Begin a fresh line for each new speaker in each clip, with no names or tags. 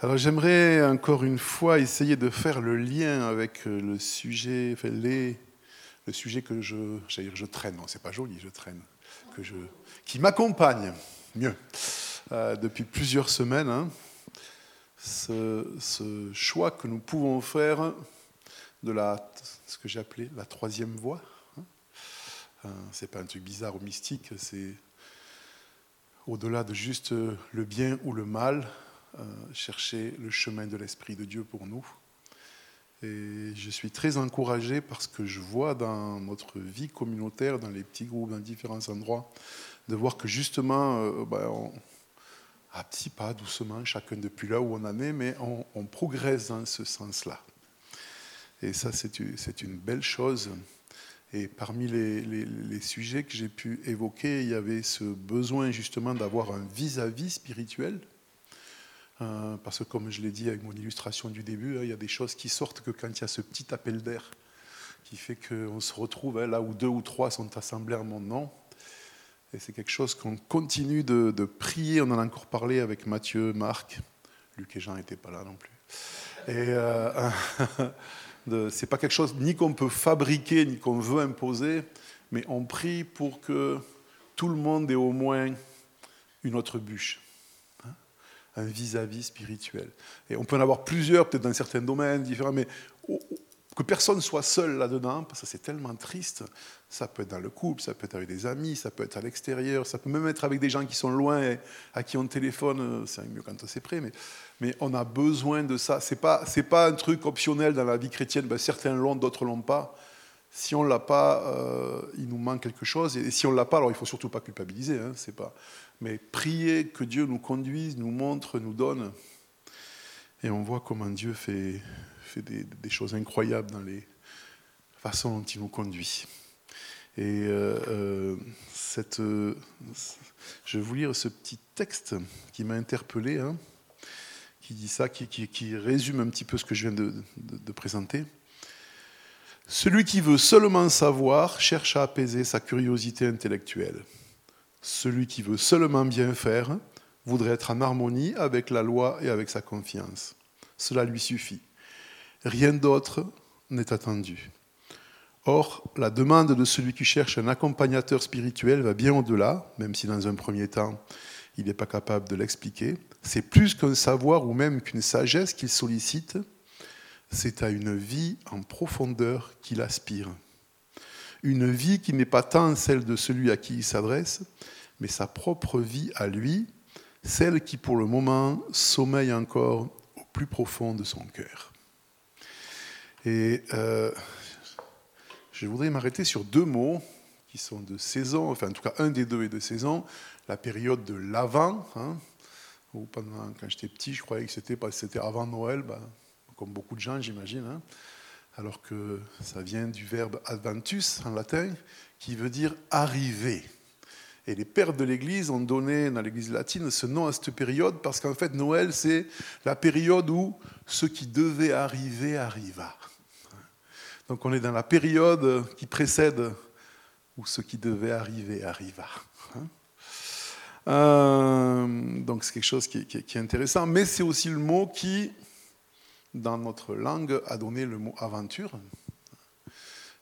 Alors j'aimerais encore une fois essayer de faire le lien avec le sujet, les, le sujet que je, dire, je traîne, non c'est pas joli, je traîne, que je, qui m'accompagne, mieux, euh, depuis plusieurs semaines. Hein. ce, choix que nous pouvons faire de la, ce que j'ai appelé la troisième voie. Hein. Euh, c'est pas un truc bizarre ou mystique, c'est au-delà de juste le bien ou le mal, euh, chercher le chemin de l'Esprit de Dieu pour nous. Et je suis très encouragé parce que je vois dans notre vie communautaire, dans les petits groupes, dans différents endroits, de voir que justement, euh, ben, à petits pas, doucement, chacun depuis là où on en est, mais on, progresse dans ce sens-là. Et ça, c'est une belle chose. Et parmi les, sujets que j'ai pu évoquer, il y avait ce besoin justement d'avoir un vis-à-vis -vis spirituel euh, parce que comme je l'ai dit avec mon illustration du début, hein, il y a des choses qui sortent que quand il y a ce petit appel d'air qui fait qu'on se retrouve hein, là où deux ou trois sont assemblés en mon nom. Et c'est quelque chose qu'on continue de, prier. On en a encore parlé avec Mathieu, Marc. Luc et Jean n'étaient pas là non plus. Et euh, c'est pas quelque chose ni qu'on peut fabriquer, ni qu'on veut imposer, mais on prie pour que tout le monde ait au moins une autre bûche un vis-à-vis spirituel. Et on peut en avoir plusieurs, peut-être dans certains domaines différents, mais que personne soit seul là-dedans, parce que c'est tellement triste. Ça peut être dans le couple, ça peut être avec des amis, ça peut être à l'extérieur, ça peut même être avec des gens qui sont loin et à qui on téléphone. C'est mieux quand c'est prêt, mais, mais on a besoin de ça. C'est pas c'est pas un truc optionnel dans la vie chrétienne. Ben, certains l'ont, d'autres l'ont pas. Si on l'a pas, euh, il nous manque quelque chose. Et si on l'a pas, alors il faut surtout pas culpabiliser. Hein, c'est pas mais prier que Dieu nous conduise, nous montre, nous donne. Et on voit comment Dieu fait, des, choses incroyables dans les façons dont il nous conduit. Et euh, euh, cette, je vais vous lire ce petit texte qui m'a interpellé, hein, qui dit ça, qui, résume un petit peu ce que je viens de présenter. Celui qui veut seulement savoir cherche à apaiser sa curiosité intellectuelle. Celui qui veut seulement bien faire voudrait être en harmonie avec la loi et avec sa confiance. Cela lui suffit. Rien d'autre n'est attendu. Or, la demande de celui qui cherche un accompagnateur spirituel va bien au-delà, même si dans un premier temps, il n'est pas capable de l'expliquer. C'est plus qu'un savoir ou même qu'une sagesse qu'il sollicite, c'est à une vie en profondeur qu'il aspire une vie qui n'est pas tant celle de celui à qui il s'adresse, mais sa propre vie à lui, celle qui pour le moment sommeille encore au plus profond de son cœur. Et euh, je voudrais m'arrêter sur deux mots qui sont de saison, enfin en tout cas un des deux est de saison, la période de l'avant, hein, où pendant, quand j'étais petit, je croyais que c'était, avant Noël, ben, comme beaucoup de gens j'imagine, hein alors que ça vient du verbe adventus en latin, qui veut dire arriver. Et les pères de l'Église ont donné dans l'Église latine ce nom à cette période parce qu'en fait Noël c'est la période où ce qui devait arriver arriva. Donc on est dans la période qui précède où ce qui devait arriver arriva. Euh, donc c'est quelque chose qui est intéressant, mais c'est aussi le mot qui dans notre langue, a donné le mot aventure.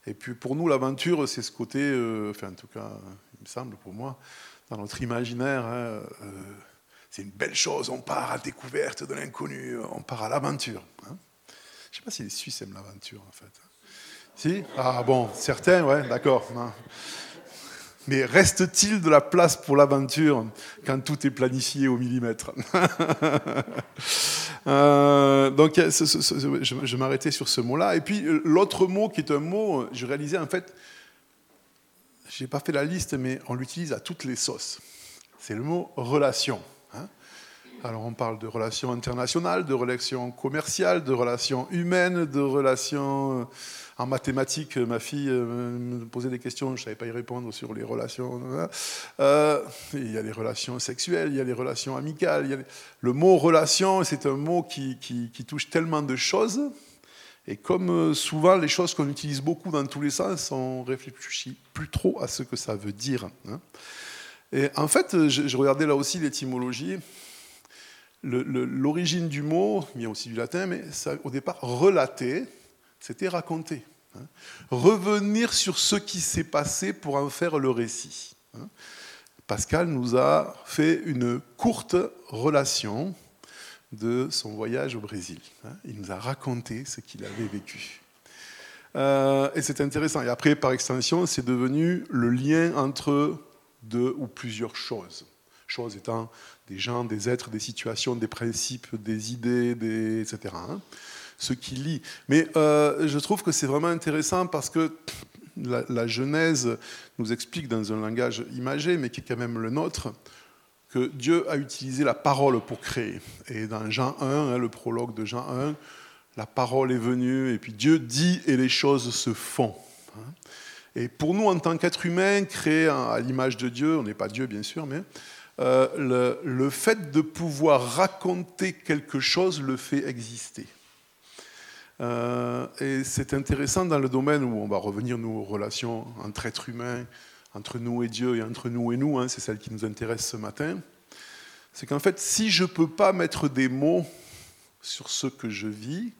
Et puis pour nous, l'aventure, c'est ce côté, euh, enfin en tout cas, il me semble pour moi, dans notre imaginaire, hein, euh, c'est une belle chose, on part à découverte de l'inconnu, on part à l'aventure. Hein. Je ne sais pas si les Suisses aiment l'aventure en fait. Si? Ah bon, certains, ouais, d'accord. Mais reste-t-il de la place pour l'aventure quand tout est planifié au millimètre? euh, Donc, je, m'arrêtais sur ce mot-là. Et puis, l'autre mot qui est un mot, je réalisais en fait, je n'ai pas fait la liste, mais on l'utilise à toutes les sauces. C'est le mot relation. Hein. Alors, on parle de relations internationales, de relations commerciales, de relations humaines, de relations en mathématiques, ma fille euh, me posait des questions, je ne savais pas y répondre sur les relations. Euh, il y a les relations sexuelles, il y a les relations amicales. Le mot relation, c'est un mot qui, touche tellement de choses. Et comme euh, souvent les choses qu'on utilise beaucoup dans tous les sens, on réfléchit plus trop à ce que ça veut dire. Hein. Et en fait, je, regardais là aussi l'étymologie. l'origine du mot, a aussi du latin, mais ça, au départ, relater, c'était raconter. Hein. Revenir sur ce qui s'est passé pour en faire le récit. Hein. Pascal nous a fait une courte relation de son voyage au Brésil. Hein. Il nous a raconté ce qu'il avait vécu. Euh, et c'est intéressant. Et après, par extension, c'est devenu le lien entre deux ou plusieurs choses. Choses étant des gens, des êtres, des situations, des principes, des idées, etc. Ce qui lie. Mais euh, je trouve que c'est vraiment intéressant parce que la, Genèse nous explique dans un langage imagé, mais qui est quand même le nôtre, que Dieu a utilisé la parole pour créer. Et dans Jean 1, hein, le prologue de Jean 1, la parole est venue, et puis Dieu dit et les choses se font. Hein. Et pour nous, en tant qu'êtres humains, créés à l'image de Dieu, on n'est pas Dieu bien sûr, mais euh, le, fait de pouvoir raconter quelque chose le fait exister. Euh, et c'est intéressant dans le domaine où on va revenir nos relations entre êtres humains, entre nous et Dieu et entre nous et nous, hein, c'est celle qui nous intéresse ce matin. C'est qu'en fait, si je ne peux pas mettre des mots sur ce que je vis,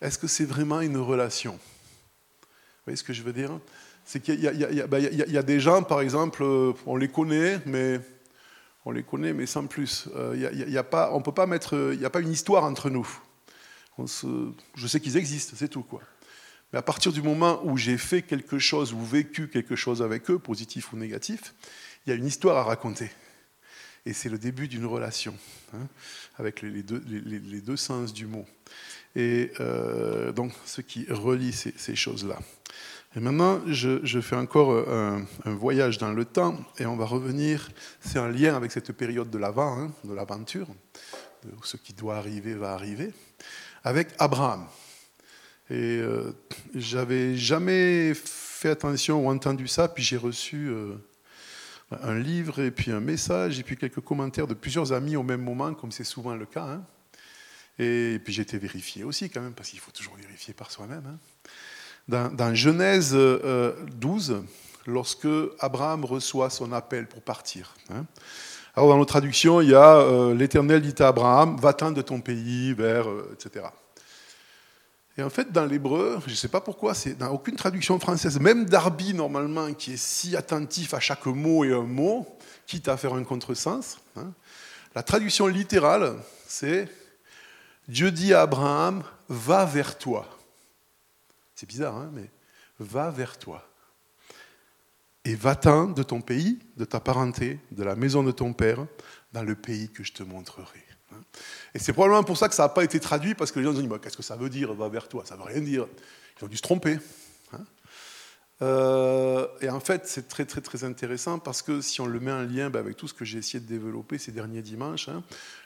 est-ce que c'est vraiment une relation? Vous voyez ce que je veux dire? C'est qu'il y, a des gens, par exemple, euh, on les connaît, mais on les connaît, mais sans plus. Il y a, pas, on peut pas mettre, il n'y a pas une histoire entre nous je sais qu'ils existent, c'est tout. Quoi. Mais à partir du moment où j'ai fait quelque chose ou vécu quelque chose avec eux, positif ou négatif, il y a une histoire à raconter. Et c'est le début d'une relation, hein, avec les deux, sens du mot. Et euh, donc, ce qui relie ces, choses-là. Et maintenant, je, fais encore un, voyage dans le temps, et on va revenir, c'est un lien avec cette période de l'avant, hein, de l'aventure, ce qui doit arriver va arriver avec Abraham. Et euh, j'avais jamais fait attention ou entendu ça, puis j'ai reçu euh, un livre et puis un message et puis quelques commentaires de plusieurs amis au même moment, comme c'est souvent le cas. Hein. Et puis j'ai été vérifié aussi quand même, parce qu'il faut toujours vérifier par soi-même. Hein. Dans, Genèse 12, euh, lorsque Abraham reçoit son appel pour partir. Hein. Alors dans nos traductions, il y a euh, l'Éternel dit à Abraham, va-t'en de ton pays vers, euh, etc. Et en fait, dans l'hébreu, je ne sais pas pourquoi, c'est dans aucune traduction française, même Darby normalement, qui est si attentif à chaque mot et un mot, quitte à faire un contresens, hein, la traduction littérale, c'est Dieu dit à Abraham, va vers toi. C'est bizarre, hein, mais va vers toi et va-t'en de ton pays, de ta parenté, de la maison de ton père, dans le pays que je te montrerai. Et c'est probablement pour ça que ça n'a pas été traduit, parce que les gens se disent, qu'est-ce que ça veut dire, va vers toi Ça ne veut rien dire. Ils ont dû se tromper. Hein. Euh, et en fait, c'est très très très intéressant parce que si on le met en lien ben, avec tout ce que j'ai essayé de développer ces derniers dimanches, hein,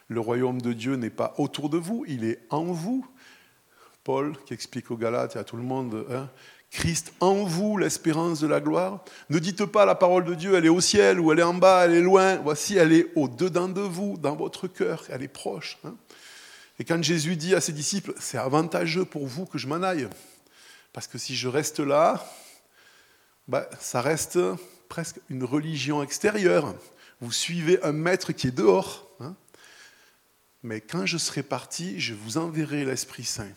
le royaume de Dieu n'est pas autour de vous, il est en vous. Paul qui explique aux Galates et à tout le monde, hein, Christ en vous, l'espérance de la gloire. Ne dites pas la parole de Dieu, elle est au ciel ou elle est en bas, elle est loin. Voici, elle est au-dedans de vous, dans votre cœur, elle est proche. Hein. Et quand Jésus dit à ses disciples, c'est avantageux pour vous que je m'en aille, parce que si je reste là, bah, ça reste presque une religion extérieure. Vous suivez un maître qui est dehors. Hein. Mais quand je serai parti, je vous enverrai l'Esprit Saint.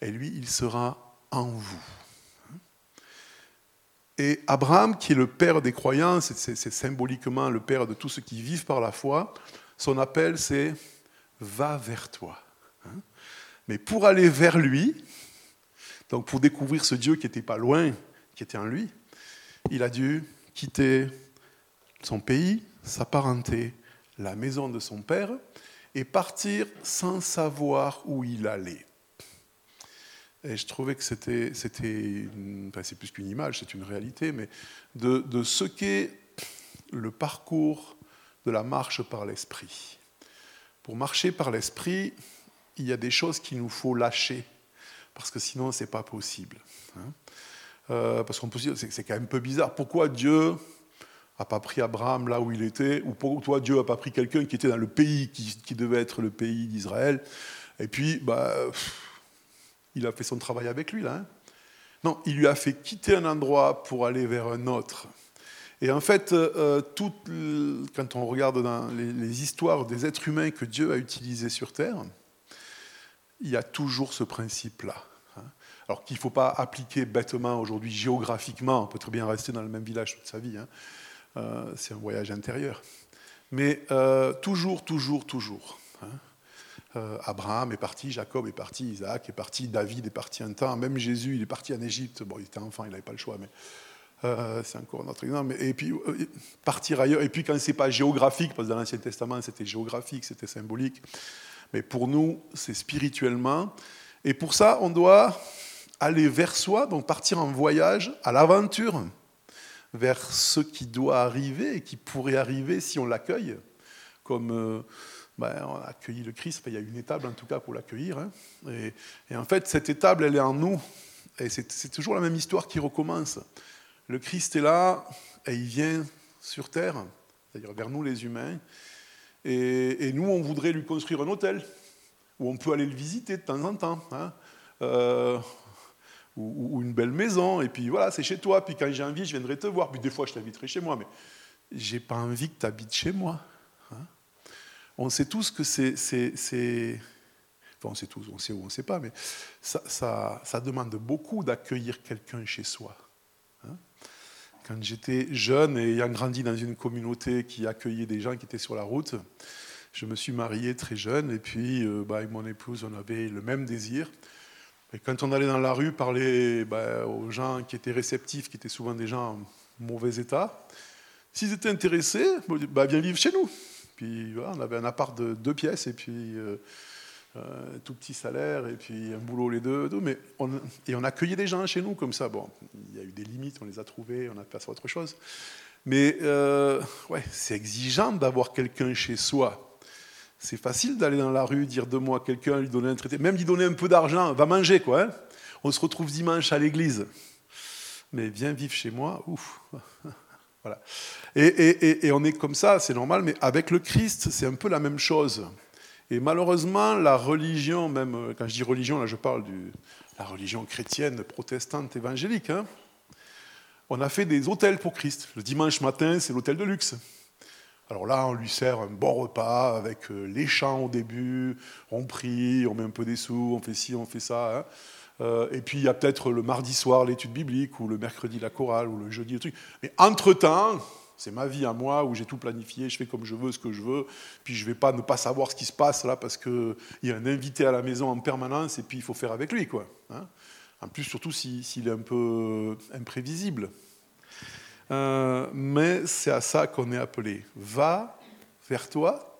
Et lui, il sera en vous. Et Abraham, qui est le père des croyants, c'est symboliquement le père de tous ceux qui vivent par la foi, son appel c'est va vers toi. Mais pour aller vers lui, donc pour découvrir ce Dieu qui n'était pas loin, qui était en lui, il a dû quitter son pays, sa parenté, la maison de son père, et partir sans savoir où il allait. Et je trouvais que c'était, c'était enfin, c'est plus qu'une image, c'est une réalité, mais de, ce qu'est le parcours de la marche par l'esprit. Pour marcher par l'esprit, il y a des choses qu'il nous faut lâcher, parce que sinon, ce n'est pas possible. Hein. Euh, parce qu'on peut c'est, quand même un peu bizarre. Pourquoi Dieu n'a pas pris Abraham là où il était, ou pourquoi Dieu n'a pas pris quelqu'un qui était dans le pays qui, qui devait être le pays d'Israël, et puis, bah, il a fait son travail avec lui, là. Hein. non, il lui a fait quitter un endroit pour aller vers un autre. Et en fait, euh, quand on regarde dans les, histoires des êtres humains que Dieu a utilisés sur Terre, il y a toujours ce principe-là. Hein. Alors qu'il ne faut pas appliquer bêtement aujourd'hui géographiquement, on peut très bien rester dans le même village toute sa vie, hein. euh, c'est un voyage intérieur. Mais euh, toujours, toujours, toujours. Abraham est parti, Jacob est parti, Isaac est parti, David est parti un temps, même Jésus, il est parti en Égypte. Bon, il était enfant, il n'avait pas le choix, mais euh, c'est encore notre exemple. Et puis euh, partir ailleurs. Et puis quand c'est pas géographique, parce que dans l'Ancien Testament c'était géographique, c'était symbolique. Mais pour nous, c'est spirituellement. Et pour ça, on doit aller vers soi, donc partir en voyage à l'aventure, vers ce qui doit arriver et qui pourrait arriver si on l'accueille. Comme euh, ben, on a accueilli le Christ, il y a une étape en tout cas pour l'accueillir. Hein. Et, en fait, cette étape, elle est en nous. Et c'est toujours la même histoire qui recommence. Le Christ est là et il vient sur terre, c'est-à-dire vers nous les humains. Et, nous, on voudrait lui construire un hôtel où on peut aller le visiter de temps en temps. Hein. Euh, ou, une belle maison, et puis voilà, c'est chez toi. Puis quand j'ai envie, je viendrai te voir. Puis des fois, je t'inviterai chez moi, mais j'ai pas envie que tu habites chez moi. Hein. On sait tous que c'est. Enfin, on sait tous, on sait où on ne sait pas, mais ça, demande beaucoup d'accueillir quelqu'un chez soi. Quand j'étais jeune et ayant grandi dans une communauté qui accueillait des gens qui étaient sur la route, je me suis marié très jeune et puis euh, bah, avec mon épouse, on avait le même désir. Et quand on allait dans la rue parler bah, aux gens qui étaient réceptifs, qui étaient souvent des gens en mauvais état, s'ils étaient intéressés, bah, viens vivre chez nous. On avait un appart de deux pièces et puis euh, euh, tout petit salaire et puis un boulot les deux, mais on, et on accueillait des gens chez nous comme ça. Bon, il y a eu des limites, on les a trouvées, on a fait autre chose. Mais euh, ouais, c'est exigeant d'avoir quelqu'un chez soi. C'est facile d'aller dans la rue, dire deux mots à quelqu'un, lui donner un traité, même lui donner un peu d'argent, va manger quoi. Hein. on se retrouve dimanche à l'église. Mais viens vivre chez moi, ouf. Et on est comme ça, c'est normal, mais avec le Christ, c'est un peu la même chose. Et malheureusement, la religion, même euh, quand je dis religion, là je parle de la religion chrétienne, protestante, évangélique, hein, on a fait des hôtels pour Christ. Le dimanche matin, c'est l'hôtel de luxe. Alors là, on lui sert un bon repas avec euh, les chants au début, on prie, on met un peu des sous, on fait ci, on fait ça. Hein. Euh, et puis il y a peut-être le mardi soir l'étude biblique, ou le mercredi la chorale, ou le jeudi le truc. Mais entre-temps, c'est ma vie à moi où j'ai tout planifié, je fais comme je veux, ce que je veux. Puis je ne vais pas ne pas savoir ce qui se passe là parce qu'il y a un invité à la maison en permanence et puis il faut faire avec lui. Quoi. Hein. en plus, surtout s'il est un peu imprévisible. Euh, mais c'est à ça qu'on est appelé. Va vers toi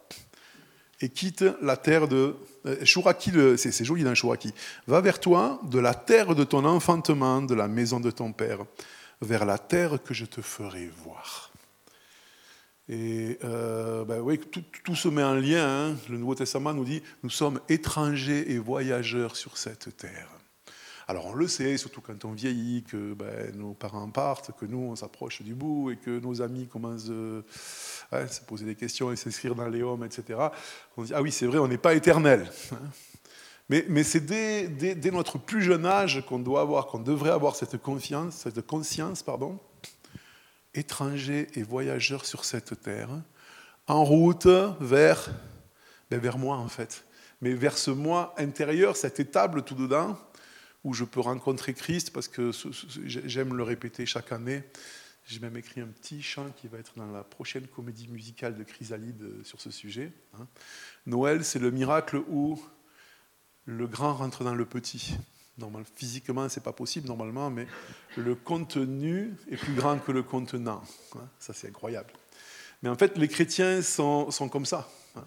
et quitte la terre de. Euh, c'est joli dans Chouraki. Va vers toi de la terre de ton enfantement, de la maison de ton père, vers la terre que je te ferai voir. Et euh, ben oui, tout, se met en lien. Hein. Le Nouveau Testament nous dit nous sommes étrangers et voyageurs sur cette terre. Alors on le sait, surtout quand on vieillit, que ben, nos parents partent, que nous on s'approche du bout et que nos amis commencent à se poser des questions et s'inscrire dans les hommes, etc. On dit ah oui, c'est vrai, on n'est pas éternel. Hein. Mais, mais c'est dès, dès, notre plus jeune âge qu'on doit avoir, qu'on devrait avoir cette confiance, cette conscience, pardon, étrangers et voyageurs sur cette terre, en route vers, ben vers moi en fait, mais vers ce moi intérieur, cette étable tout dedans, où je peux rencontrer Christ, parce que j'aime le répéter chaque année. J'ai même écrit un petit chant qui va être dans la prochaine comédie musicale de Chrysalide euh, sur ce sujet. Hein. Noël, c'est le miracle où le grand rentre dans le petit. Normal, physiquement, ce n'est pas possible normalement, mais le contenu est plus grand que le contenant. Hein. Ça, c'est incroyable. Mais en fait, les chrétiens sont, comme ça. Hein.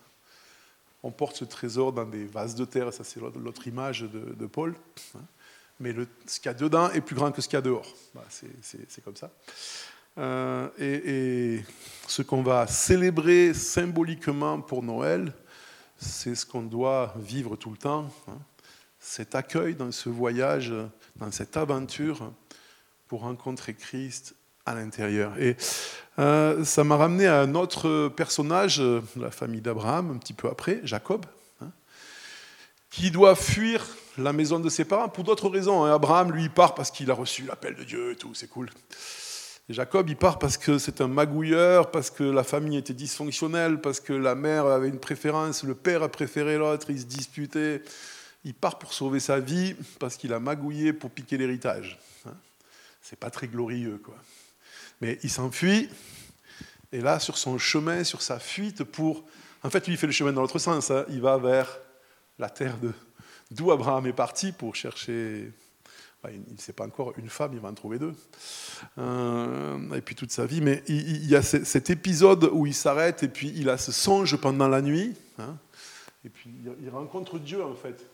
On porte ce trésor dans des vases de terre, ça c'est l'autre image de, Paul. Hein. Mais ce qu'il y a dedans est plus grand que ce qu'il y a dehors. Bah, c'est comme ça. Euh, et, ce qu'on va célébrer symboliquement pour Noël, c'est ce qu'on doit vivre tout le temps cet accueil dans ce voyage, dans cette aventure pour rencontrer Christ à l'intérieur. Et euh, ça m'a ramené à un autre personnage de la famille d'Abraham, un petit peu après, Jacob, hein, qui doit fuir la maison de ses parents pour d'autres raisons. Hein. Abraham, lui, part parce qu'il a reçu l'appel de Dieu et tout, c'est cool. Jacob, il part parce que c'est un magouilleur, parce que la famille était dysfonctionnelle, parce que la mère avait une préférence, le père a préféré l'autre, ils se disputaient. Il part pour sauver sa vie parce qu'il a magouillé pour piquer l'héritage. Hein. C'est pas très glorieux, quoi. Mais il s'enfuit, et là, sur son chemin, sur sa fuite pour. En fait, lui, il fait le chemin dans l'autre sens. Hein. Il va vers la terre d'où Abraham est parti pour chercher il ne sait pas encore une femme, il va en trouver deux. Euh, et puis toute sa vie. Mais il, y a cet épisode où il s'arrête et puis il a ce songe pendant la nuit. Hein. et puis il rencontre Dieu en fait.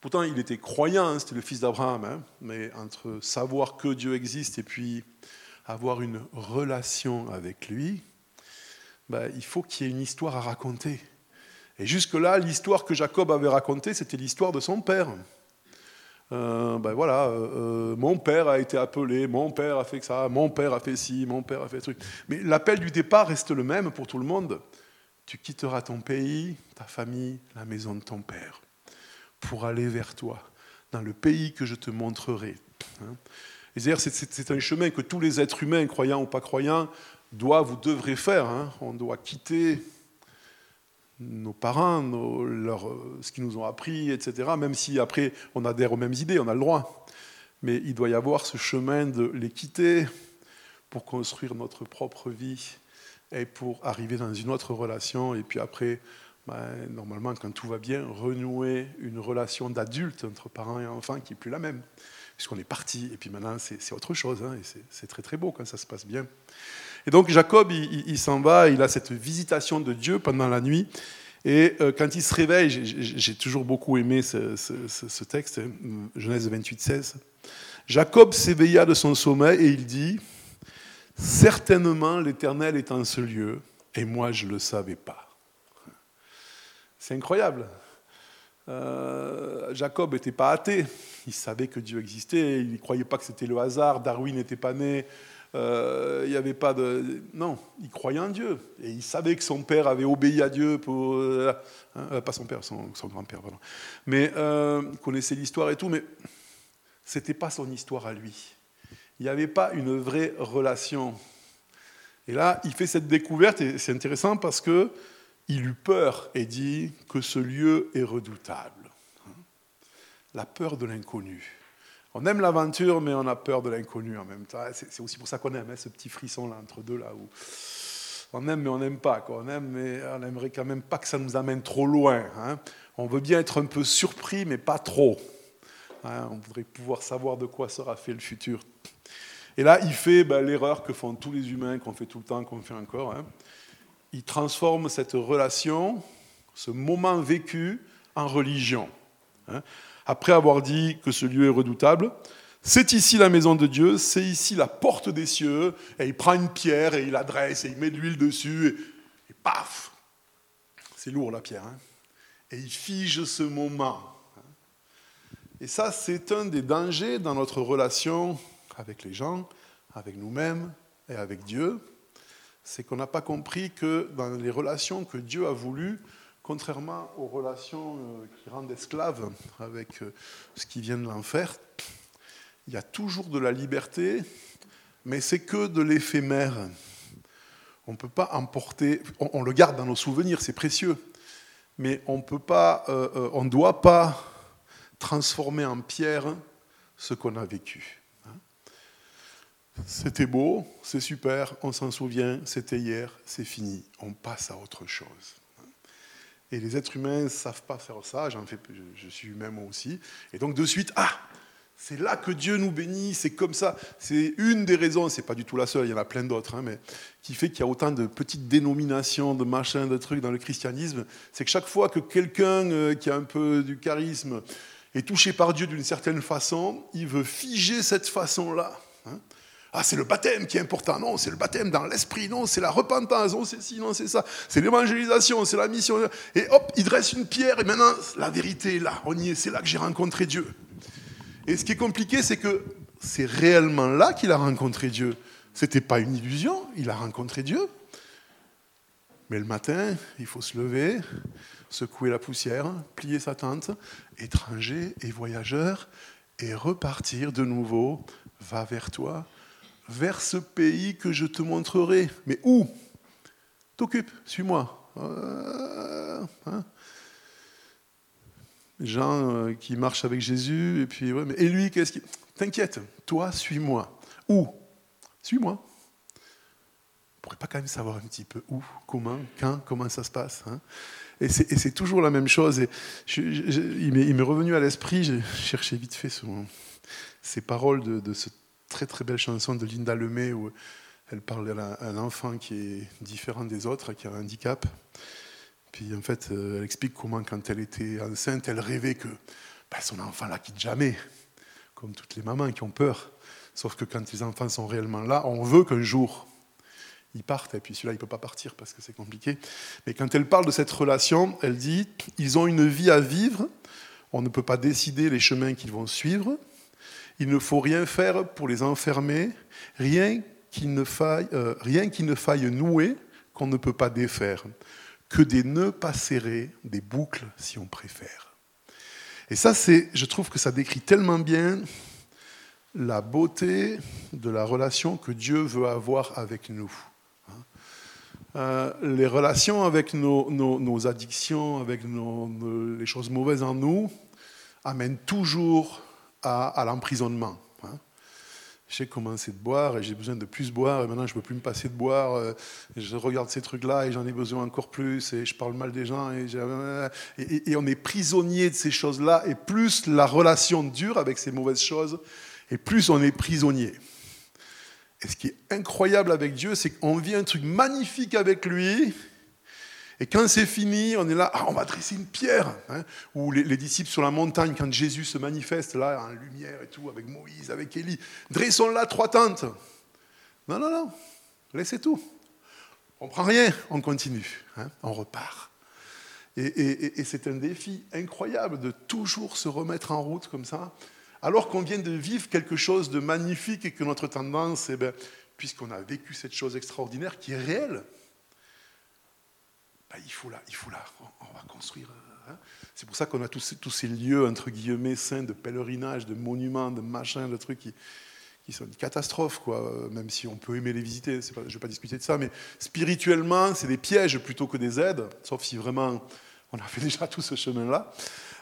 Pourtant, il était croyant, hein, c'était le fils d'Abraham. Hein. mais entre savoir que Dieu existe et puis avoir une relation avec lui, ben, il faut qu'il y ait une histoire à raconter. Et jusque-là, l'histoire que Jacob avait racontée, c'était l'histoire de son père. Euh, ben voilà, euh, euh, mon père a été appelé, mon père a fait ça, mon père a fait ci, mon père a fait truc. Mais l'appel du départ reste le même pour tout le monde. Tu quitteras ton pays, ta famille, la maison de ton père, pour aller vers toi, dans le pays que je te montrerai. Hein. C'est un chemin que tous les êtres humains, croyants ou pas croyants, doivent ou devraient faire. Hein. On doit quitter nos parents, leur, ce qu'ils nous ont appris, etc. Même si après on adhère aux mêmes idées, on a le droit. Mais il doit y avoir ce chemin de les quitter pour construire notre propre vie et pour arriver dans une autre relation. Et puis après, ben, normalement, quand tout va bien, renouer une relation d'adulte entre parents et enfants qui n'est plus la même. Puisqu'on est parti, et puis maintenant c'est autre chose, hein, et c'est très très beau quand ça se passe bien. Et donc Jacob, il, s'en va, il a cette visitation de Dieu pendant la nuit. Et euh, quand il se réveille, j'ai toujours beaucoup aimé ce, texte, hein, Genèse 28, 16. Jacob s'éveilla de son sommeil et il dit Certainement l'Éternel est en ce lieu, et moi je ne le savais pas. C'est incroyable. Euh, Jacob n'était pas athée, il savait que Dieu existait, il ne croyait pas que c'était le hasard, Darwin n'était pas né, euh, il n'y avait pas de. Non, il croyait en Dieu. Et il savait que son père avait obéi à Dieu pour. Euh, hein, euh, pas son père, son, grand-père, pardon. Mais il connaissait l'histoire et tout, mais ce n'était pas son histoire à lui. Il n'y avait pas une vraie relation. Et là, il fait cette découverte, et c'est intéressant parce que il eut peur et dit que ce lieu est redoutable. La peur de l'inconnu. On aime l'aventure, mais on a peur de l'inconnu en même temps. C'est aussi pour ça qu'on aime hein, ce petit frisson là entre deux là où on aime mais on n'aime pas. On aime mais on aimerait quand même pas que ça nous amène trop loin. Hein. On veut bien être un peu surpris, mais pas trop. Hein. on voudrait pouvoir savoir de quoi sera fait le futur. Et là, il fait ben, l'erreur que font tous les humains, qu'on fait tout le temps, qu'on fait encore. Il transforme cette relation, ce moment vécu, en religion après avoir dit que ce lieu est redoutable. C'est ici la maison de Dieu, c'est ici la porte des cieux, et il prend une pierre et il adresse et il met de l'huile dessus, et, paf C'est lourd la pierre. Hein et il fige ce moment. Et ça, c'est un des dangers dans notre relation avec les gens, avec nous-mêmes et avec Dieu. C'est qu'on n'a pas compris que dans les relations que Dieu a voulu, contrairement aux relations euh, qui rendent esclaves avec euh, ce qui vient de l'enfer, il y a toujours de la liberté, mais c'est que de l'éphémère. On ne peut pas emporter, on, le garde dans nos souvenirs, c'est précieux, mais on peut pas, euh, on ne doit pas transformer en pierre ce qu'on a vécu. Hein. C'était beau, c'est super, on s'en souvient, c'était hier, c'est fini, on passe à autre chose. Et les êtres humains ne savent pas faire ça, je, suis humain moi aussi. Et donc de suite, ah, c'est là que Dieu nous bénit, c'est comme ça. C'est une des raisons, c'est pas du tout la seule, il y en a plein d'autres, hein, mais qui fait qu'il y a autant de petites dénominations, de machins, de trucs dans le christianisme. C'est que chaque fois que quelqu'un euh, qui a un peu du charisme est touché par Dieu d'une certaine façon, il veut figer cette façon-là. Hein. Ah, c'est le baptême qui est important. Non, c'est le baptême dans l'esprit. Non, c'est la repentance. Non, c'est ci, non, c'est ça. C'est l'évangélisation, c'est la mission. Et hop, il dresse une pierre. Et maintenant, la vérité est là. On y est. C'est là que j'ai rencontré Dieu. Et ce qui est compliqué, c'est que c'est réellement là qu'il a rencontré Dieu. C'était pas une illusion. Il a rencontré Dieu. Mais le matin, il faut se lever, secouer la poussière, plier sa tente, étranger et voyageur, et repartir de nouveau. Va vers toi, vers ce pays que je te montrerai. Mais où? T'occupe, suis-moi. Euh, hein Jean euh, qui marche avec Jésus, et puis, et lui, qu'est-ce qui. T'inquiète, toi, suis-moi. Où? Suis-moi. On pourrait pas quand même savoir un petit peu où, comment, quand, comment ça se passe hein et c'est toujours la même chose. Il m'est revenu à l'esprit, j'ai cherché vite fait ces paroles de, de cette très très belle chanson de Linda Lemay où elle parle d'un enfant qui est différent des autres, qui a un handicap. Puis en fait, euh, elle explique comment, quand elle était enceinte, elle rêvait que bah, son enfant la quitte jamais, comme toutes les mamans qui ont peur. Sauf que quand les enfants sont réellement là, on veut qu'un jour ils partent, et puis celui-là, il ne peut pas partir parce que c'est compliqué. Mais quand elle parle de cette relation, elle dit ils ont une vie à vivre, on ne peut pas décider les chemins qu'ils vont suivre, il ne faut rien faire pour les enfermer, rien qu'il ne faille, euh, rien qu'il ne faille nouer qu'on ne peut pas défaire que des nœuds pas serrés, des boucles si on préfère. Et ça, c'est, je trouve que ça décrit tellement bien la beauté de la relation que Dieu veut avoir avec nous. Euh, les relations avec nos, addictions, avec les choses mauvaises en nous, amènent toujours à l'emprisonnement j'ai commencé de boire et j'ai besoin de plus boire et maintenant je ne peux plus me passer de boire. Euh, je regarde ces trucs-là et j'en ai besoin encore plus et je parle mal des gens et, et on est prisonnier de ces choses-là et plus la relation dure avec ces mauvaises choses et plus on est prisonnier. Et ce qui est incroyable avec Dieu, c'est qu'on vit un truc magnifique avec lui et quand c'est fini, on est là, ah, on va dresser une pierre. Hein, ou les, disciples sur la montagne, quand Jésus se manifeste là, en lumière et tout, avec Moïse, avec Élie, dressons là trois tentes. Non, non, non, laissez tout. On prend rien, on continue, hein, on repart. Et, c'est un défi incroyable de toujours se remettre en route comme ça, alors qu'on vient de vivre quelque chose de magnifique et que notre tendance, eh ben, puisqu'on a vécu cette chose extraordinaire qui est réelle, bah, il faut là, il faut là, on, va construire. Hein. C'est pour ça qu'on a tous, ces lieux, entre guillemets, saints de pèlerinage, de monuments, de machins, de trucs qui, sont une catastrophe, quoi, même si on peut aimer les visiter, je ne vais pas discuter de ça, mais spirituellement, c'est des pièges plutôt que des aides, sauf si vraiment on a fait déjà tout ce chemin-là.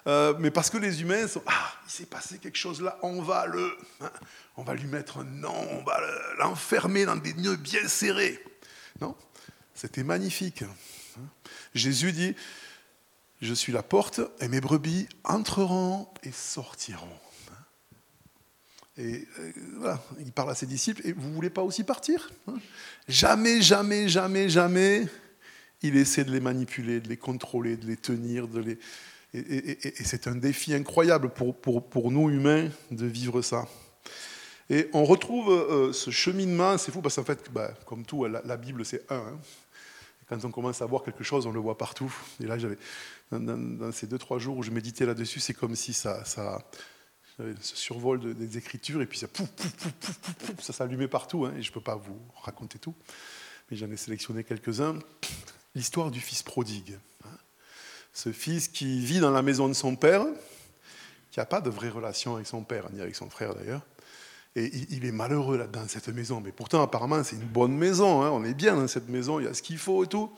Euh, mais parce que les humains sont ah il s'est passé quelque chose là on va le hein, on va lui mettre un nom on va l'enfermer dans des nœuds bien serrés non c'était magnifique Jésus dit, je suis la porte et mes brebis entreront et sortiront. Et euh, voilà, il parle à ses disciples, et vous ne voulez pas aussi partir hein? Jamais, jamais, jamais, jamais, il essaie de les manipuler, de les contrôler, de les tenir, de les... Et, c'est un défi incroyable pour, pour, nous humains de vivre ça. Et on retrouve euh, ce cheminement, c'est fou parce qu'en fait, bah, comme tout, la, Bible c'est un. Hein. Quand on commence à voir quelque chose, on le voit partout. Et là, j'avais, dans, ces deux, trois jours où je méditais là-dessus, c'est comme si ça, ça ce survol des écritures, et puis ça, ça s'allumait partout. Hein, et je ne peux pas vous raconter tout, mais j'en ai sélectionné quelques-uns. L'histoire du fils prodigue. Hein. Ce fils qui vit dans la maison de son père, qui n'a pas de vraie relation avec son père, ni avec son frère d'ailleurs, et il est malheureux là dans cette maison. Mais pourtant, apparemment, c'est une bonne maison. Hein. On est bien dans cette maison, il y a ce qu'il faut et tout.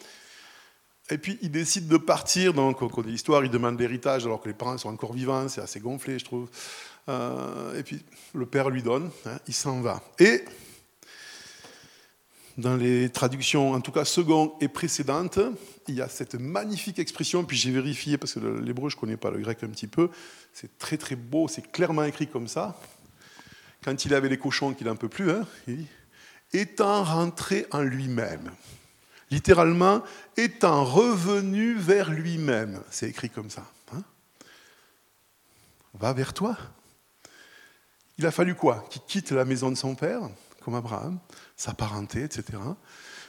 Et puis, il décide de partir. Donc, cours de l'histoire, il demande l'héritage alors que les parents sont encore vivants. C'est assez gonflé, je trouve. Euh, et puis, le père lui donne. Hein, il s'en va. Et dans les traductions, en tout cas seconde et précédente, il y a cette magnifique expression, puis j'ai vérifié parce que l'hébreu, je ne connais pas le grec un petit peu, c'est très très beau, c'est clairement écrit comme ça quand il avait les cochons qu'il n'en peut plus, hein, il dit, étant rentré en lui-même. Littéralement, étant revenu vers lui-même. C'est écrit comme ça. Hein. Va vers toi. Il a fallu quoi? Qu'il quitte la maison de son père, comme Abraham, sa parenté, etc.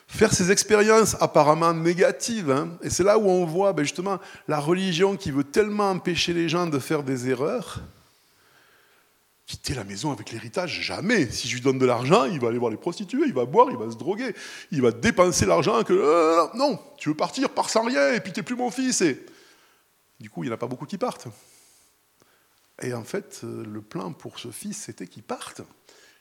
Faire ses expériences apparemment négatives. Hein. Et c'est là où on voit ben, justement la religion qui veut tellement empêcher les gens de faire des erreurs quitter la maison avec l'héritage, jamais. Si je lui donne de l'argent, il va aller voir les prostituées, il va boire, il va se droguer, il va dépenser l'argent que... Euh, non, tu veux partir, pars sans rien, et puis t'es plus mon fils. Et... Du coup, il n'y en a pas beaucoup qui partent. Et en fait, euh, le plan pour ce fils, c'était qu'il parte,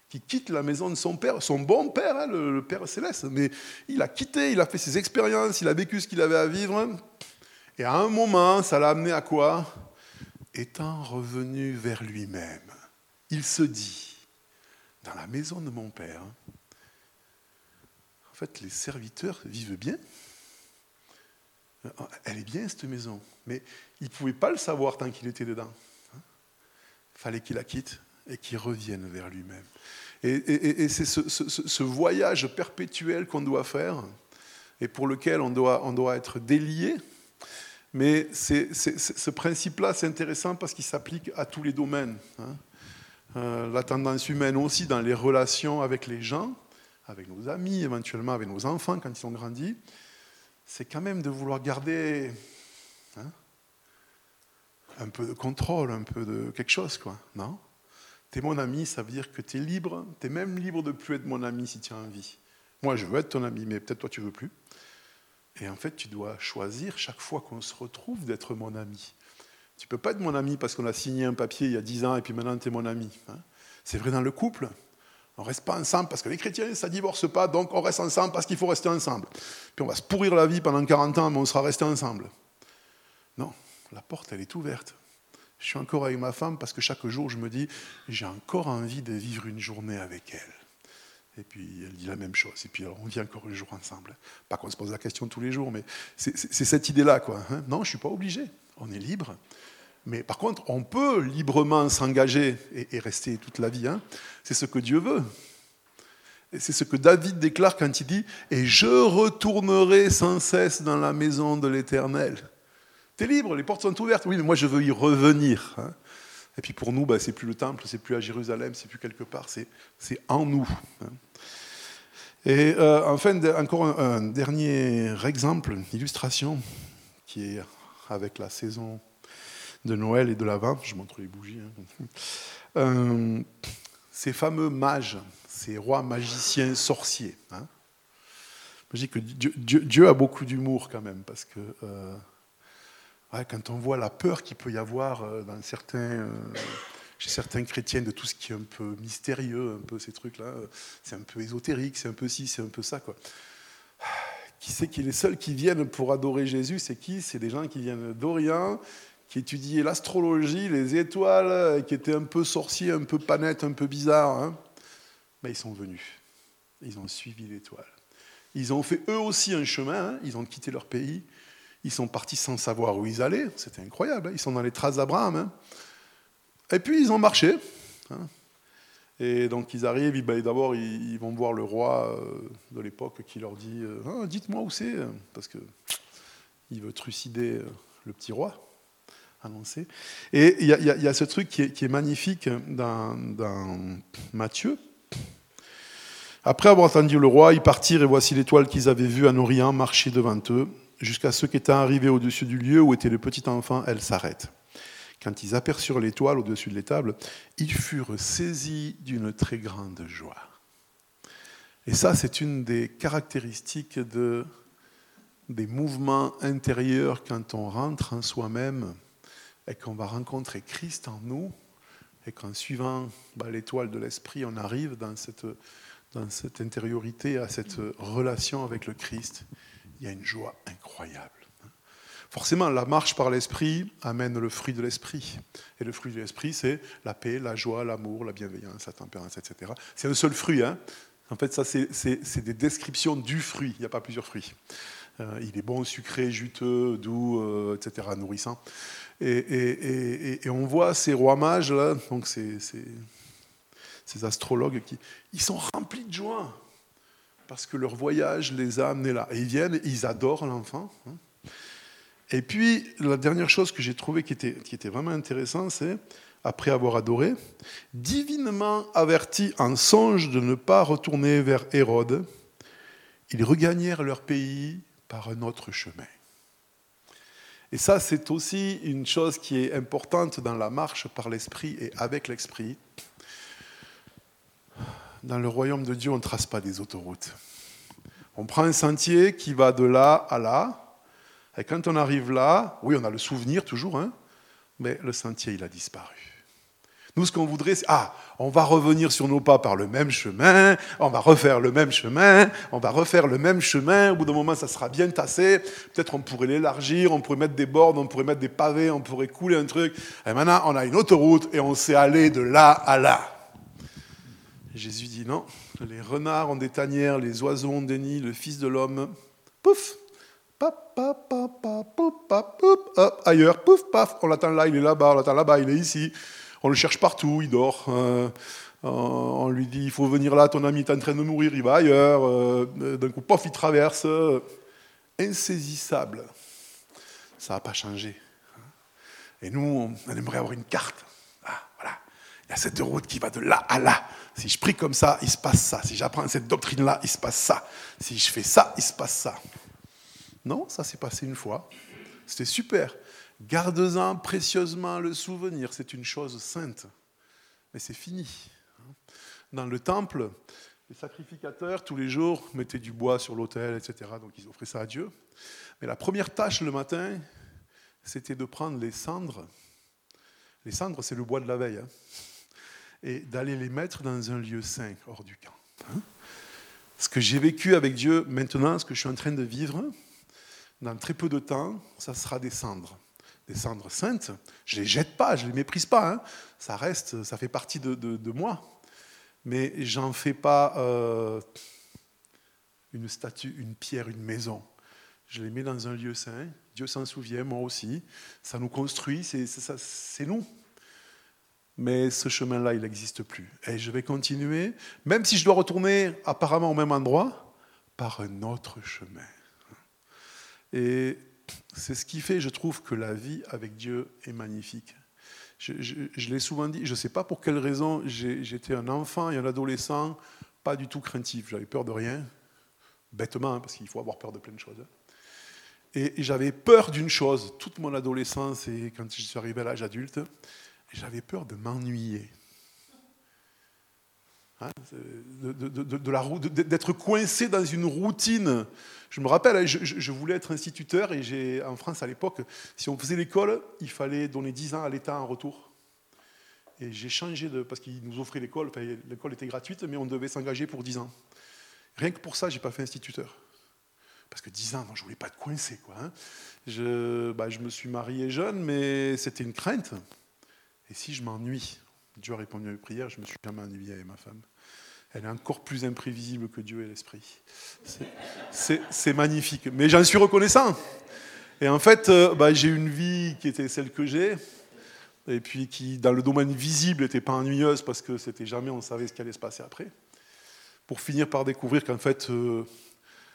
qui quitte la maison de son père, son bon père, hein, le, Père céleste. Mais il a quitté, il a fait ses expériences, il a vécu ce qu'il avait à vivre. Et à un moment, ça l'a amené à quoi? Étant revenu vers lui-même, il se dit, dans la maison de mon père, en fait, les serviteurs vivent bien. Elle est bien, cette maison. Mais il ne pouvait pas le savoir tant qu'il était dedans. Il fallait qu'il la quitte et qu'il revienne vers lui-même. Et, c'est ce, voyage perpétuel qu'on doit faire et pour lequel on doit, être délié. Mais ce principe-là, c'est intéressant parce qu'il s'applique à tous les domaines. Hein. Euh, la tendance humaine aussi dans les relations avec les gens, avec nos amis, éventuellement avec nos enfants quand ils ont grandi, c'est quand même de vouloir garder hein, un peu de contrôle, un peu de quelque chose, quoi, non? T'es mon ami, ça veut dire que tu es libre, tu es même libre de plus être mon ami si tu as envie. Moi, je veux être ton ami, mais peut-être toi, tu veux plus. Et en fait, tu dois choisir chaque fois qu'on se retrouve d'être mon ami. Tu peux pas être mon ami parce qu'on a signé un papier il y a dix ans et puis maintenant tu es mon ami. Hein. C'est vrai dans le couple. On reste pas ensemble parce que les chrétiens, ça divorce pas, donc on reste ensemble parce qu'il faut rester ensemble. Puis on va se pourrir la vie pendant 40 ans, mais on sera resté ensemble. Non, la porte, elle est ouverte. Je suis encore avec ma femme parce que chaque jour, je me dis, j'ai encore envie de vivre une journée avec elle. Et puis elle dit la même chose. Et puis on vit encore un jour ensemble. Pas qu'on se pose la question tous les jours, mais c'est cette idée-là. Hein. non, je ne suis pas obligé. On est libre. Mais par contre, on peut librement s'engager et, rester toute la vie. Hein. C'est ce que Dieu veut. C'est ce que David déclare quand il dit Et je retournerai sans cesse dans la maison de l'Éternel libre, les portes sont ouvertes. Oui, mais moi je veux y revenir. Hein. Et puis pour nous, bah, c'est plus le temple, c'est plus à Jérusalem, c'est plus quelque part, c'est en nous. Hein. Et euh, enfin, encore un, dernier exemple, illustration qui est avec la saison de Noël et de l'Avent. Je montre les bougies. Hein. Euh, ces fameux mages, ces rois magiciens sorciers. Je dis que Dieu, a beaucoup d'humour quand même, parce que euh, quand on voit la peur qu'il peut y avoir euh, certains, chez certains chrétiens de tout ce qui est un peu mystérieux, un peu ces trucs-là, c'est un peu ésotérique, c'est un peu ci, c'est un peu ça. Qui c'est qui est les seuls qui viennent pour adorer Jésus C'est qui? C'est des gens qui viennent d'Orient, qui étudiaient l'astrologie, les étoiles, qui étaient un peu sorciers, un peu panettes, un peu bizarres. Hein. Ils sont venus. Ils ont suivi l'étoile. Ils ont fait eux aussi un chemin, hein. ils ont quitté leur pays, ils sont partis sans savoir où ils allaient. C'était incroyable. Hein. Ils sont dans les traces d'Abraham. Et puis ils ont marché. Et donc ils arrivent, d'abord ils, vont voir le roi euh, de l'époque qui leur dit euh, ah, Dites-moi où c'est, parce qu'il veut trucider euh, le petit roi annoncé. Et il y, a ce truc qui est, magnifique dans, Matthieu. Après avoir entendu le roi, ils partirent et voici l'étoile qu'ils avaient vue en Orient marcher devant eux jusqu'à ce qu'étant arrivés au-dessus du lieu où était le petit enfant, elle s'arrête. Quand ils aperçurent l'étoile au-dessus de l'étable, ils furent saisis d'une très grande joie. Et ça, c'est une des caractéristiques de, des mouvements intérieurs quand on rentre en soi-même et qu'on va rencontrer Christ en nous, et qu'en suivant bah, l'étoile de l'esprit, on arrive dans cette, dans cette intériorité, à cette relation avec le Christ il y a une joie incroyable. Forcément, la marche par l'esprit amène le fruit de l'esprit. Et le fruit de l'esprit, c'est la paix, la joie, l'amour, la bienveillance, la tempérance, etc. C'est un seul fruit. Hein. en fait, ça, c'est des descriptions du fruit. Il n'y a pas plusieurs fruits. Euh, il est bon, sucré, juteux, doux, euh, etc., nourrissant. Et, on voit ces rois mages, là, ces, astrologues, qui, ils sont remplis de joie parce que leur voyage les a amenés là. Et ils viennent, ils adorent l'enfant. Hein. Et puis, la dernière chose que j'ai trouvée qui était, qui était vraiment intéressante, c'est, après avoir adoré, divinement avertis en songe de ne pas retourner vers Hérode, ils regagnèrent leur pays par un autre chemin. Et ça, c'est aussi une chose qui est importante dans la marche par l'esprit et avec l'esprit dans le royaume de Dieu, on ne trace pas des autoroutes. On prend un sentier qui va de là à là, et quand on arrive là, oui, on a le souvenir toujours, hein, mais le sentier, il a disparu. Ce qu'on voudrait, c'est ah, on va revenir sur nos pas par le même chemin, on va refaire le même chemin, on va refaire le même chemin. Au bout d'un moment, ça sera bien tassé. Peut-être on pourrait l'élargir, on pourrait mettre des bornes, on pourrait mettre des pavés, on pourrait couler un truc. Et maintenant, on a une autoroute et on sait aller de là à là. Jésus dit non, les renards ont des tanières, les oiseaux ont des nids, le Fils de l'homme, pouf, pap, pap, pap, pap, hop, ailleurs, pouf, paf, on l'attend là, il est là-bas, on l'attend là-bas, il est ici. On le cherche partout, il dort. Euh, on lui dit, il faut venir là, ton ami est en train de mourir, il va ailleurs. Euh, d'un coup, pof, il traverse. insaisissable. Ça n'a pas changé. Et nous, on aimerait avoir une carte. Ah, voilà. Il y a cette route qui va de là à là. Si je prie comme ça, il se passe ça. Si j'apprends cette doctrine-là, il se passe ça. Si je fais ça, il se passe ça. Non, ça s'est passé une fois. C'était super. Garde-en précieusement le souvenir, c'est une chose sainte. Mais c'est fini. Dans le temple, les sacrificateurs, tous les jours, mettaient du bois sur l'autel, etc. Donc ils offraient ça à Dieu. Mais la première tâche le matin, c'était de prendre les cendres. Les cendres, c'est le bois de la veille. Hein, et d'aller les mettre dans un lieu saint, hors du camp. Hein. Ce que j'ai vécu avec Dieu maintenant, ce que je suis en train de vivre, dans très peu de temps, ça sera des cendres des cendres saintes, je ne les jette pas, je ne les méprise pas, hein. ça reste, ça fait partie de, moi. Mais j'en fais pas euh, une statue, une pierre, une maison. Je les mets dans un lieu saint, Dieu s'en souvient, moi aussi, ça nous construit, c'est nous. Mais ce chemin-là, il n'existe plus. Et je vais continuer, même si je dois retourner apparemment au même endroit, par un autre chemin. Et c'est ce qui fait, je trouve, que la vie avec Dieu est magnifique. Je, l'ai souvent dit, je ne sais pas pour quelle raison, j'étais un enfant et un adolescent pas du tout craintif. J'avais peur de rien, bêtement, hein, parce qu'il faut avoir peur de plein de choses. Et, j'avais peur d'une chose, toute mon adolescence et quand je suis arrivé à l'âge adulte, j'avais peur de m'ennuyer. Hein, d'être coincé dans une routine. Je me rappelle, hein, je, voulais être instituteur et j'ai, en France à l'époque, si on faisait l'école, il fallait donner 10 ans à l'État en retour. Et j'ai changé de. parce qu'ils nous offraient l'école, l'école était gratuite, mais on devait s'engager pour 10 ans. Rien que pour ça, je n'ai pas fait instituteur. Parce que 10 ans, non, je ne voulais pas être coincé. Hein. je, bah, je me suis marié jeune, mais c'était une crainte. Et si je m'ennuie Dieu a répondu à mes prières, je me suis jamais ennuyé avec ma femme. Elle est encore plus imprévisible que Dieu et l'Esprit. C'est magnifique. Mais j'en suis reconnaissant. Et en fait, euh, bah, j'ai une vie qui était celle que j'ai, et puis qui, dans le domaine visible, n'était pas ennuyeuse parce que c'était jamais, on savait ce qui allait se passer après. Pour finir par découvrir qu'en fait, euh,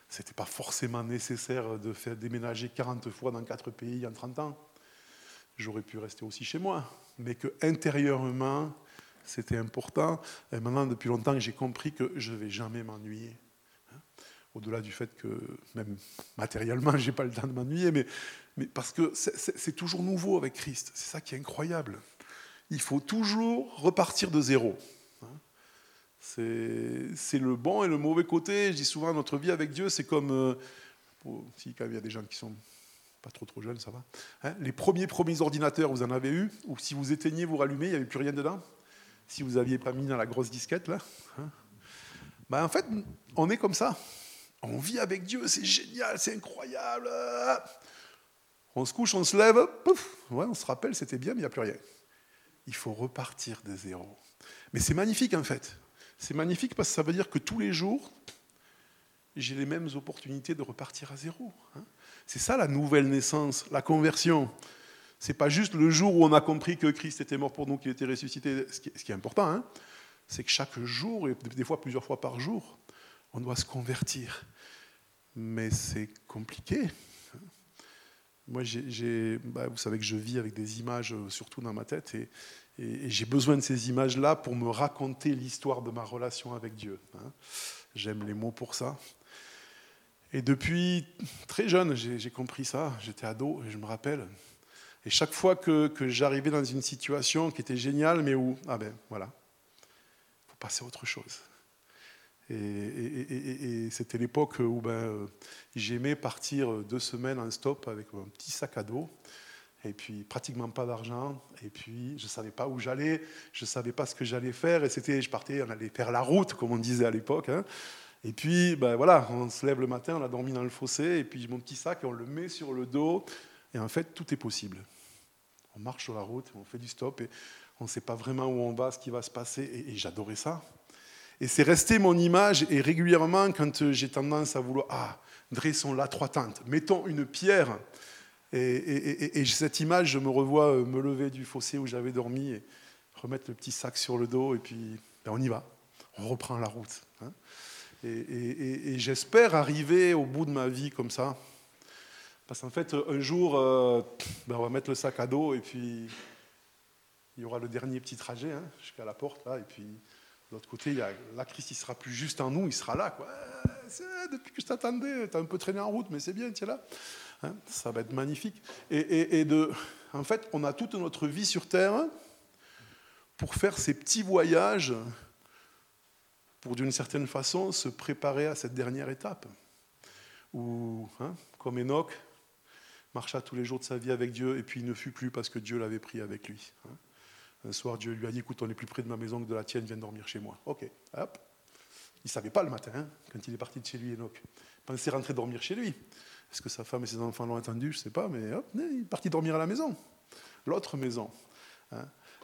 c'était pas forcément nécessaire de faire déménager 40 fois dans 4 pays en 30 ans. J'aurais pu rester aussi chez moi, mais que intérieurement, c'était important. Et maintenant, depuis longtemps, j'ai compris que je ne vais jamais m'ennuyer. Hein. Au-delà du fait que, même matériellement, je n'ai pas le temps de m'ennuyer, mais, mais, parce que c'est toujours nouveau avec Christ. C'est ça qui est incroyable. Il faut toujours repartir de zéro. Hein. C'est le bon et le mauvais côté. Je dis souvent, notre vie avec Dieu, c'est comme. Euh, si, quand il y a des gens qui sont pas trop trop jeunes, ça va. Hein, les premiers premiers ordinateurs, vous en avez eu, ou si vous éteignez, vous rallumez, il n'y avait plus rien dedans si vous n'aviez pas mis dans la grosse disquette là. Ben, en fait, on est comme ça. On vit avec Dieu, c'est génial, c'est incroyable. On se couche, on se lève, pouf, on se rappelle, c'était bien, mais il n'y a plus rien. Il faut repartir de zéro. Mais c'est magnifique en fait. C'est magnifique parce que ça veut dire que tous les jours, j'ai les mêmes opportunités de repartir à zéro. Hein. C'est ça la nouvelle naissance, la conversion. C'est pas juste le jour où on a compris que Christ était mort pour nous, qu'il était ressuscité. Ce qui est, important, hein, c'est que chaque jour, et des fois plusieurs fois par jour, on doit se convertir. Mais c'est compliqué. Moi, bah, vous savez que je vis avec des images, euh, surtout dans ma tête, et, j'ai besoin de ces images-là pour me raconter l'histoire de ma relation avec Dieu. Hein. J'aime les mots pour ça. Et depuis très jeune, j'ai compris ça. J'étais ado, et je me rappelle, et chaque fois que, j'arrivais dans une situation qui était géniale, mais où, ah ben voilà, il faut passer à autre chose. Et, c'était l'époque où ben, j'aimais partir deux semaines en stop avec un petit sac à dos. et puis pratiquement pas d'argent, et puis je ne savais pas où j'allais, je ne savais pas ce que j'allais faire, et c'était, je partais, on allait faire la route, comme on disait à l'époque. Hein. Et puis, ben voilà, on se lève le matin, on a dormi dans le fossé, et puis mon petit sac, on le met sur le dos, et en fait, tout est possible. On marche sur la route, on fait du stop, et on ne sait pas vraiment où on va, ce qui va se passer, et, j'adorais ça. Et c'est resté mon image, et régulièrement, quand j'ai tendance à vouloir, ah, dressons là trois mettons une pierre, et, et, cette image, je me revois euh, me lever du fossé où j'avais dormi, et remettre le petit sac sur le dos, et puis ben, on y va, on reprend la route. Hein. Et, j'espère arriver au bout de ma vie comme ça. Parce qu'en fait, un jour, euh, ben, on va mettre le sac à dos et puis il y aura le dernier petit trajet hein, jusqu'à la porte. Là, et puis de l'autre côté, il y a, là, Christ, sera plus juste en nous, il sera là. Quoi. Depuis que je t'attendais, tu as un peu traîné en route, mais c'est bien, tu es là. Hein, ça va être magnifique. Et, de, en fait, on a toute notre vie sur Terre pour faire ces petits voyages pour d'une certaine façon se préparer à cette dernière étape. Où, hein, comme Enoch, marcha tous les jours de sa vie avec Dieu, et puis il ne fut plus parce que Dieu l'avait pris avec lui. Hein. Un soir, Dieu lui a dit, écoute, on est plus près de ma maison que de la tienne, viens dormir chez moi. Ok, hop. Il ne savait pas le matin, hein, quand il est parti de chez lui, Enoch. Il pensait rentrer dormir chez lui. Est-ce que sa femme et ses enfants l'ont entendu? Je ne sais pas, mais hop, il est parti dormir à la maison. L'autre maison.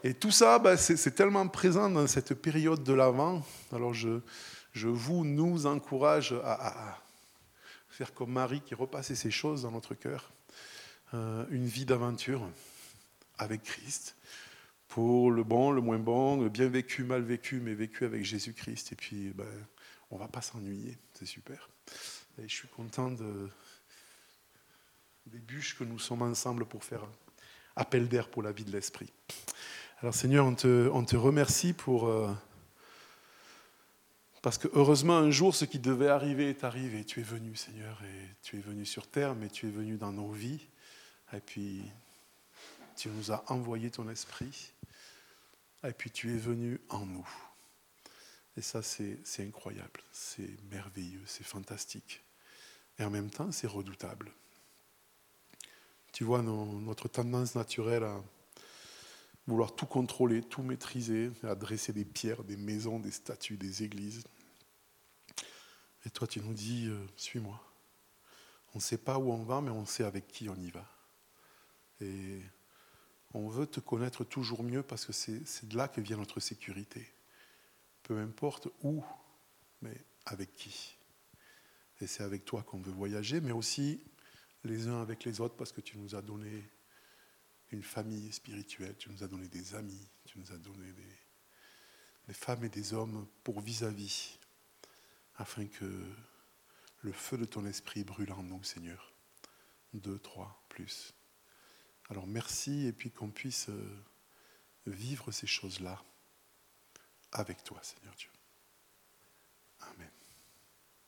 Et tout ça, ben, c'est tellement présent dans cette période de l'Avent. Alors je, je, vous, nous encourage à, faire comme Marie qui repassait ces choses dans notre cœur. Euh, une vie d'aventure avec Christ, pour le bon, le moins bon, le bien vécu, mal vécu, mais vécu avec Jésus-Christ. Et puis, ben, on ne va pas s'ennuyer, c'est super. Et je suis content de, des bûches que nous sommes ensemble pour faire appel d'air pour la vie de l'Esprit. Alors Seigneur, on te, remercie pour... Euh, parce que heureusement, un jour, ce qui devait arriver est arrivé. Tu es venu, Seigneur, et tu es venu sur terre, mais tu es venu dans nos vies. Et puis, tu nous as envoyé ton esprit. Et puis, tu es venu en nous. Et ça, c'est incroyable, c'est merveilleux, c'est fantastique. Et en même temps, c'est redoutable. Tu vois, notre tendance naturelle à vouloir tout contrôler, tout maîtriser, à dresser des pierres, des maisons, des statues, des églises. Et toi, tu nous dis, euh, suis-moi. On ne sait pas où on va, mais on sait avec qui on y va. Et on veut te connaître toujours mieux parce que c'est de là que vient notre sécurité. Peu importe où, mais avec qui. Et c'est avec toi qu'on veut voyager, mais aussi les uns avec les autres parce que tu nous as donné une famille spirituelle, tu nous as donné des amis, tu nous as donné des, femmes et des hommes pour vis-à-vis, afin que le feu de ton esprit brûle en nous, Seigneur. Deux, trois, plus. Alors merci et puis qu'on puisse euh, vivre ces choses-là avec toi, Seigneur Dieu. Amen.